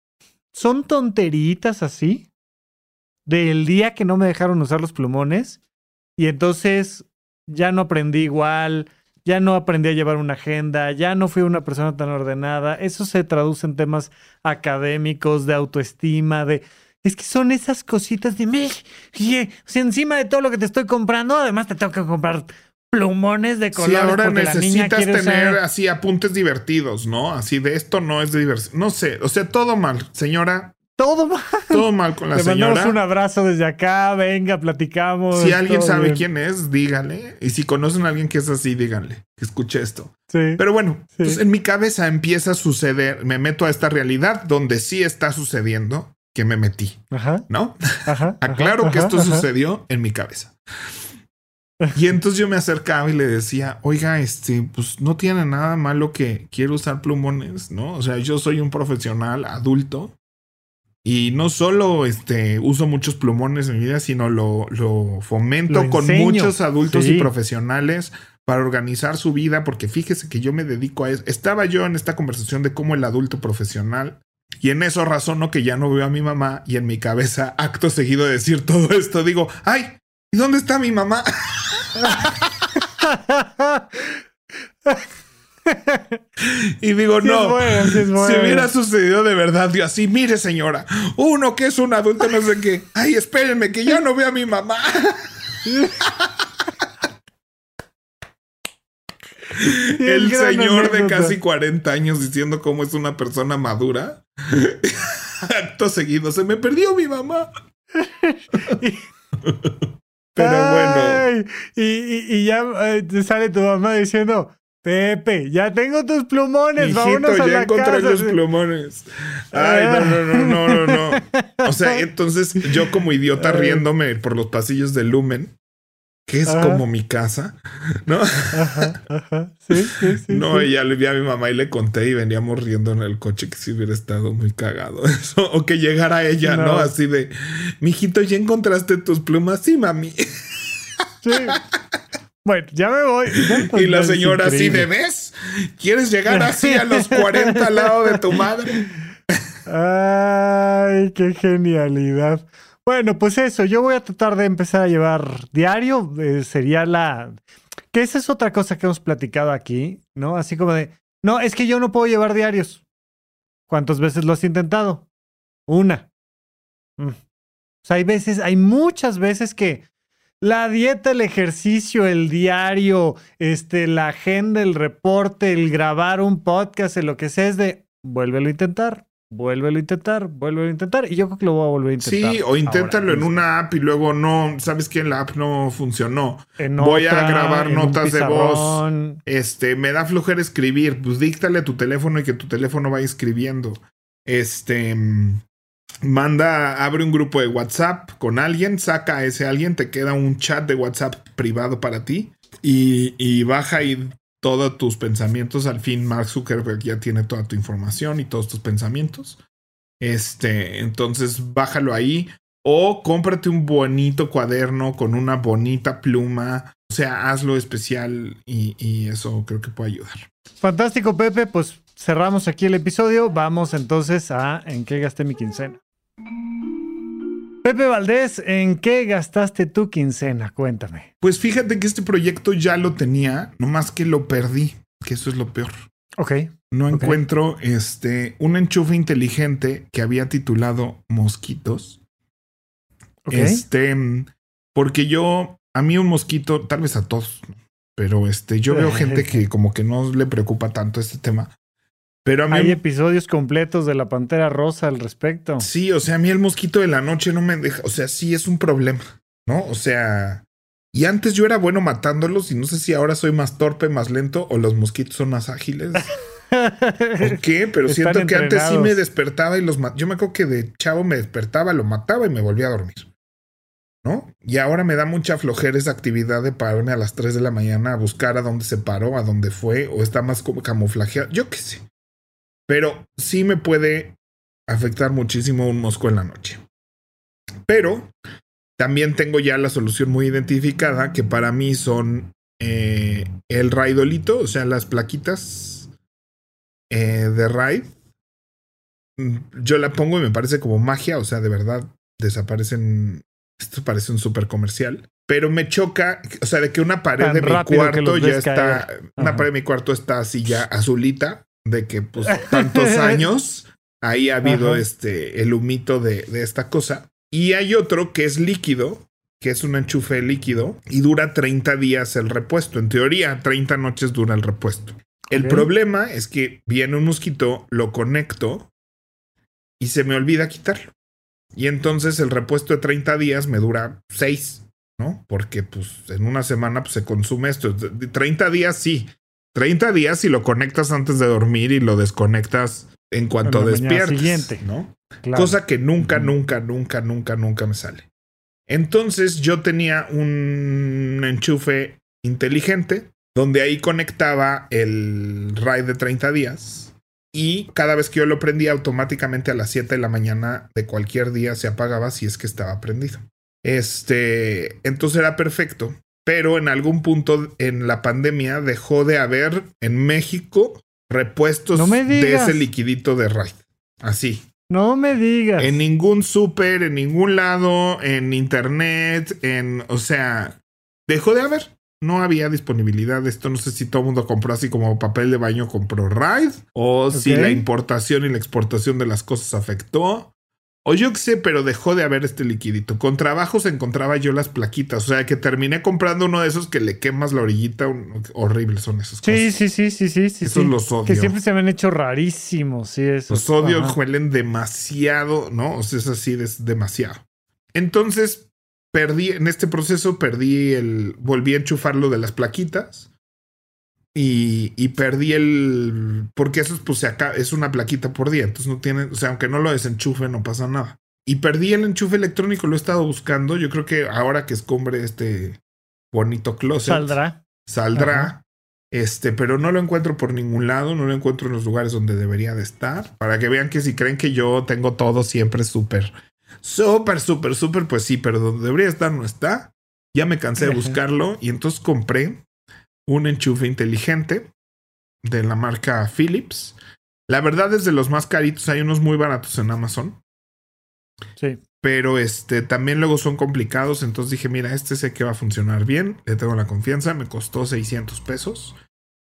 son tonteritas así del día que no me dejaron usar los plumones y entonces ya no aprendí igual, ya no aprendí a llevar una agenda, ya no fui una persona tan ordenada. Eso se traduce en temas académicos, de autoestima, de... Es que son esas cositas de... Me, o encima de todo lo que te estoy comprando, además te tengo que comprar plumones de colores. Sí, ahora necesitas tener así apuntes divertidos, ¿no? Así de esto no es de diversión. No sé, o sea, todo mal, señora. Todo mal. Todo mal con la Te señora. mandamos un abrazo desde acá, venga, platicamos. Si alguien sabe quién es, dígale. Y si conocen a alguien que es así, díganle que escuche esto. Sí. Pero bueno, pues en mi cabeza empieza a suceder, me meto a esta realidad donde sí está sucediendo que me metí. Ajá. ¿No? Ajá. Aclaro que esto sucedió en mi cabeza. Y entonces yo me acercaba y le decía, oiga, este, pues no tiene nada malo que quiero usar plumones, ¿no? O sea, yo soy un profesional adulto y no solo este, uso muchos plumones en mi vida, sino lo, lo fomento con muchos adultos y profesionales para organizar su vida, porque fíjese que yo me dedico a eso. Estaba yo en esta conversación de cómo el adulto profesional y en eso razono que ya no veo a mi mamá y en mi cabeza, acto seguido de decir todo esto, digo, ay, ¿y dónde está mi mamá? y digo, no, si hubiera sucedido de verdad, yo así, mire señora, uno que es un adulto, no sé qué, ay, espérenme, que ya no veo a mi mamá. El señor de casi 40 años diciendo cómo es una persona madura. Acto seguido, se me perdió mi mamá. Pero bueno. Y, y, ya eh, sale tu mamá diciendo, Pepe, ya tengo tus plumones, Hijito, vámonos a ya encontré los plumones. Ay, no, no, no, no, no, no. O sea, entonces yo como idiota riéndome por los pasillos de Lumen, que es como mi casa, ¿no? Ajá, ajá. Sí, sí, sí. No, y ya le vi a mi mamá y le conté y veníamos riendo en el coche que si hubiera estado muy cagado eso. O que llegara ella, ¿no? Así de, mijito, ¿ya encontraste tus plumas? Sí, mami. Sí. Bueno, ya me voy. y la señora así de, ¿ves? ¿Quieres llegar así a los 40 al lado de tu madre? Ay, qué genialidad. Bueno, pues eso, yo voy a tratar de empezar a llevar diario, eh, sería la... Que esa es otra cosa que hemos platicado aquí, ¿no? Así como de, no, es que yo no puedo llevar diarios. ¿Cuántas veces lo has intentado? Una. Mm. O sea, hay veces, hay muchas veces que la dieta, el ejercicio, el diario, este, la agenda, el reporte, el grabar un podcast, lo que sea, es de vuélvelo a intentar, vuélvelo a intentar, vuélvelo a intentar. Y yo creo que lo voy a volver a intentar. Sí, o inténtalo en una app y luego no, sabes que la app no funcionó. voy a grabar notas de voz. Este, me da flojera escribir. Pues díctale a tu teléfono y que tu teléfono vaya escribiendo. Este manda, abre un grupo de WhatsApp con alguien, saca a ese alguien, te queda un chat de WhatsApp privado para ti y, y baja ahí todos tus pensamientos. Al fin, Mark Zuckerberg ya tiene toda tu información y todos tus pensamientos. Este, entonces bájalo ahí o cómprate un bonito cuaderno con una bonita pluma. O sea, hazlo especial y, y eso creo que puede ayudar. Fantástico, Pepe. Pues cerramos aquí el episodio. Vamos entonces a en qué gasté mi quincena. Pepe Valdés, ¿en qué gastaste tu quincena? Cuéntame. Pues fíjate que este proyecto ya lo tenía, nomás que lo perdí, que eso es lo peor. Ok. No encuentro este un enchufe inteligente que había titulado Mosquitos. Este, porque yo, a mí un mosquito, tal vez a todos, pero este, yo veo gente que como que no le preocupa tanto este tema. Pero a mí, Hay episodios completos de la Pantera Rosa al respecto. Sí, o sea, a mí el mosquito de la noche no me deja, o sea, sí es un problema, ¿no? O sea, y antes yo era bueno matándolos y no sé si ahora soy más torpe, más lento o los mosquitos son más ágiles. ¿Por qué? Pero siento que antes sí me despertaba y los Yo me acuerdo que de chavo me despertaba, lo mataba y me volvía a dormir. ¿No? Y ahora me da mucha flojera esa actividad de pararme a las 3 de la mañana a buscar a dónde se paró, a dónde fue, o está más como camuflajeado. Yo qué sé. Pero sí me puede afectar muchísimo un mosco en la noche. Pero también tengo ya la solución muy identificada, que para mí son eh, el raidolito, o sea, las plaquitas eh, de raid. Mm, yo la pongo y me parece como magia, o sea, de verdad desaparecen. Esto parece un súper comercial. Pero me choca, o sea, de que una pared de mi cuarto ya está. Una pared de mi cuarto está así ya azulita de que pues tantos años ahí ha habido este el humito de, de, esta cosa. Y hay otro que es líquido, que es un enchufe líquido y dura 30 días el repuesto. En teoría, 30 noches dura el repuesto. El problema es que viene un mosquito, lo conecto y se me olvida quitarlo. Y entonces el repuesto de 30 días me dura 6, ¿no? Porque pues en una semana pues, se consume esto. 30 días sí, 30 días si lo conectas antes de dormir y lo desconectas en cuanto despiertas. ¿no? Cosa que nunca, nunca, nunca, nunca, nunca me sale. Entonces yo tenía un enchufe inteligente donde ahí conectaba el RAID de 30 días y cada vez que yo lo prendía automáticamente a las 7 de la mañana de cualquier día se apagaba si es que estaba prendido. Este, entonces era perfecto pero en algún punto en la pandemia dejó de haber en México repuestos de ese liquidito de Raid. Así. No me digas. En ningún súper, en ningún lado, en internet, en, o sea, dejó de haber. No había disponibilidad de esto. No sé si todo el mundo compró así como papel de baño, compró Raid, o si la importación y la exportación de las cosas afectó. O yo qué sé, pero dejó de haber este liquidito. Con trabajos encontraba yo las plaquitas. O sea, que terminé comprando uno de esos que le quemas la orillita. Horribles son esos sí, cosas. Sí, sí, sí, sí, sí. Esos los odio. Que siempre se me han hecho rarísimos. Sí, esos. Los odio, huelen demasiado, ¿no? O sea, es así, es demasiado. Entonces, perdí, en este proceso perdí el, volví a enchufarlo de las plaquitas. Y, y, perdí el. Porque eso pues, se es una plaquita por día. Entonces no tiene. O sea, aunque no lo desenchufe, no pasa nada. Y perdí el enchufe electrónico, lo he estado buscando. Yo creo que ahora que escombre este bonito closet. Saldrá. Saldrá. Este, pero no lo encuentro por ningún lado, no lo encuentro en los lugares donde debería de estar. Para que vean que si creen que yo tengo todo siempre súper, súper, súper, súper, pues sí, pero donde debería estar no está. Ya me cansé de buscarlo y entonces compré un enchufe inteligente de la marca Philips. La verdad es de los más caritos, hay unos muy baratos en Amazon. Sí. pero este también luego son complicados. Entonces dije, mira, este sé que va a funcionar bien. Le tengo la confianza. Me costó 600 pesos.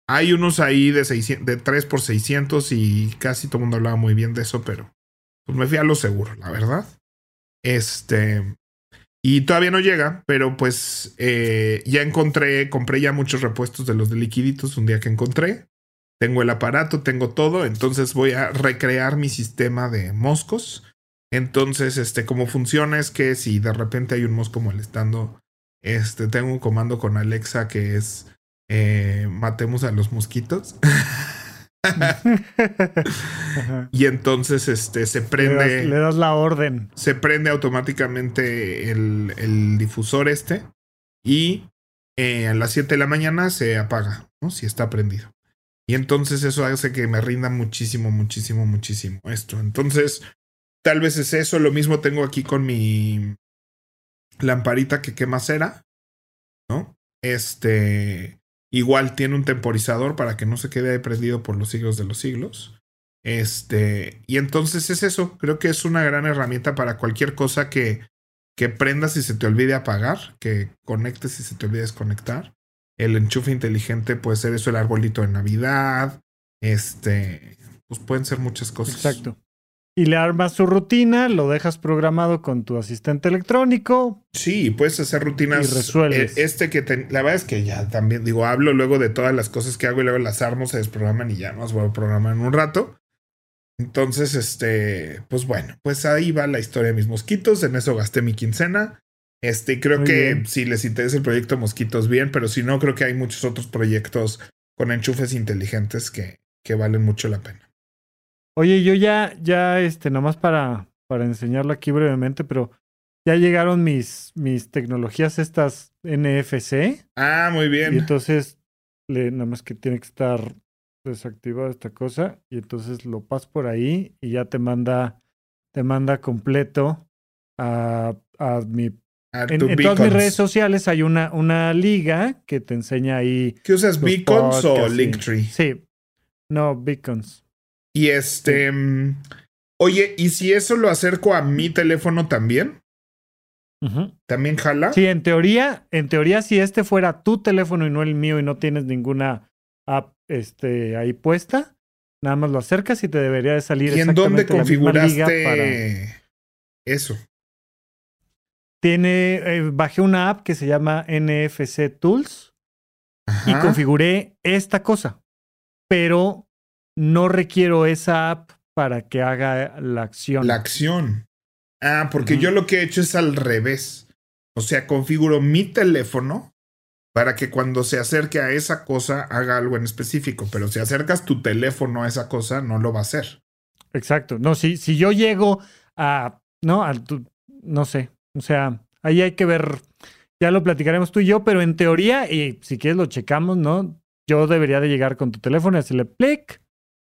Hay unos ahí de, 600, de 3 por 600 y casi todo el mundo hablaba muy bien de eso, pero pues me fui a lo seguro, la verdad. Este. Y todavía no llega, pero pues eh, ya encontré, compré ya muchos repuestos de los de liquiditos un día que encontré. Tengo el aparato, tengo todo, entonces voy a recrear mi sistema de moscos. Entonces, este, cómo funciona es que si de repente hay un mosco molestando, este, tengo un comando con Alexa que es eh, matemos a los mosquitos. y entonces este se prende. Le das, la orden. Se prende automáticamente el, difusor este. Y eh, a las 7 de la mañana se apaga, ¿no? Si está prendido. Y entonces eso hace que me rinda muchísimo, muchísimo, muchísimo esto. Entonces, tal vez es eso. Lo mismo tengo aquí con mi lamparita que quema cera, ¿no? Este. Igual tiene un temporizador para que no se quede prendido por los siglos de los siglos. Este, y entonces es eso. Creo que es una gran herramienta para cualquier cosa que, que prendas y se te olvide apagar, que conectes y se te olvide desconectar. El enchufe inteligente puede ser eso, el arbolito de Navidad. Este, pues pueden ser muchas cosas. Exacto y le armas su rutina, lo dejas programado con tu asistente electrónico. Sí, puedes hacer rutinas. Y resuelves. Eh, este que la verdad es que ya también digo, hablo luego de todas las cosas que hago y luego las armo, se desprograman y ya no las voy a programar en un rato. Entonces, este, pues bueno, pues ahí va la historia de mis mosquitos. En eso gasté mi quincena. Este, creo que si les interesa el proyecto Mosquitos, bien, pero si no, creo que hay muchos otros proyectos con enchufes inteligentes que, que valen mucho la pena. Oye, yo ya, ya, este, nomás para, para enseñarlo aquí brevemente, pero ya llegaron mis, mis tecnologías estas NFC. Ah, muy bien. Y entonces, le, nada más que tiene que estar desactivada esta cosa. Y entonces lo paso por ahí y ya te manda, te manda completo a, a mi en, todas mis redes sociales hay una, una liga que te enseña ahí. ¿Qué usas? ¿Beacons o Linktree? Sí. No, Beacons. Y este. Mm, oye, ¿y si eso lo acerco a mi teléfono también? ¿También jala? Sí, en teoría, en teoría, si este fuera tu teléfono y no el mío y no tienes ninguna app este, ahí puesta, nada más lo acercas y te debería de salir. ¿Y en dónde configuraste eso? Tiene, eh, bajé una app que se llama NFC Tools y configuré esta cosa. Pero no requiero esa app para que haga la acción. La acción. Ah, porque yo lo que he hecho es al revés. O sea, configuro mi teléfono para que cuando se acerque a esa cosa haga algo en específico. Pero si acercas tu teléfono a esa cosa, no lo va a hacer. Exacto. No, si, si yo llego a, no, a no sé. O sea, ahí hay que ver, ya lo platicaremos tú y yo, pero en teoría, y si quieres lo checamos, ¿no? Yo debería de llegar con tu teléfono y hacerle clic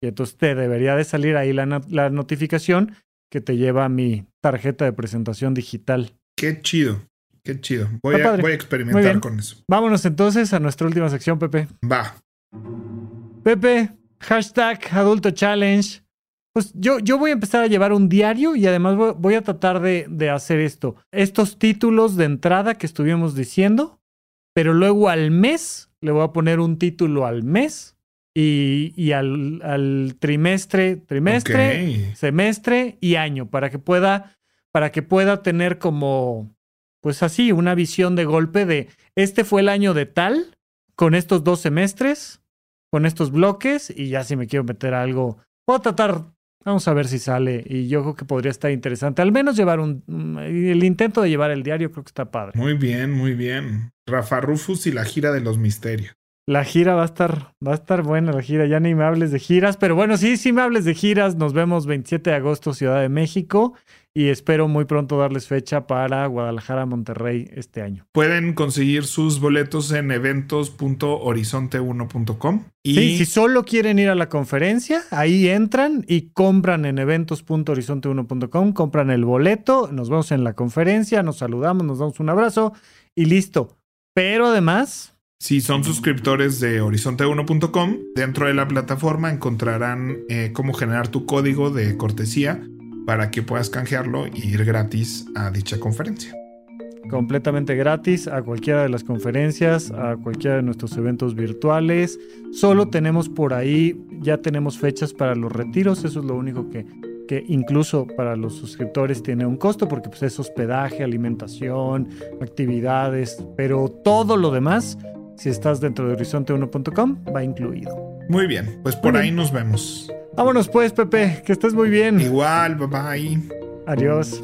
y entonces te debería de salir ahí la, la notificación que te lleva a mi tarjeta de presentación digital. Qué chido, qué chido. Voy, a, voy a, experimentar con eso. Vámonos entonces a nuestra última sección, Pepe. Va. Pepe, hashtag adulto challenge. Pues yo, yo voy a empezar a llevar un diario y además voy, voy a tratar de, de hacer esto. Estos títulos de entrada que estuvimos diciendo, pero luego al mes le voy a poner un título al mes y, al, trimestre, trimestre, semestre y año, para que pueda, para que pueda tener como, pues así, una visión de golpe de este fue el año de tal, con estos dos semestres, con estos bloques, y ya si me quiero meter algo, puedo tratar, vamos a ver si sale, y yo creo que podría estar interesante, al menos llevar un, el intento de llevar el diario creo que está padre. Muy bien, muy bien. Rafa Rufus y la gira de los misterios. La gira va a estar, va a estar buena la gira. Ya ni me hables de giras, pero bueno, sí, sí me hables de giras. Nos vemos 27 de agosto, Ciudad de México. Y espero muy pronto darles fecha para Guadalajara, Monterrey este año. Pueden conseguir sus boletos en eventos.horizonte1.com. Y... Sí, si solo quieren ir a la conferencia, ahí entran y compran en eventos.horizonte1.com, compran el boleto, nos vemos en la conferencia, nos saludamos, nos damos un abrazo y listo. Pero además, si son suscriptores de horizonte1.com, dentro de la plataforma encontrarán eh, cómo generar tu código de cortesía para que puedas canjearlo y ir gratis a dicha conferencia. Completamente gratis a cualquiera de las conferencias, a cualquiera de nuestros eventos virtuales. Solo tenemos por ahí, ya tenemos fechas para los retiros, eso es lo único que, que incluso para los suscriptores tiene un costo porque pues, es hospedaje, alimentación, actividades, pero todo lo demás, si estás dentro de horizonte1.com, va incluido. Muy bien, pues por ahí nos vemos. Vámonos pues, Pepe, que estés muy bien. Igual, bye bye. Adiós.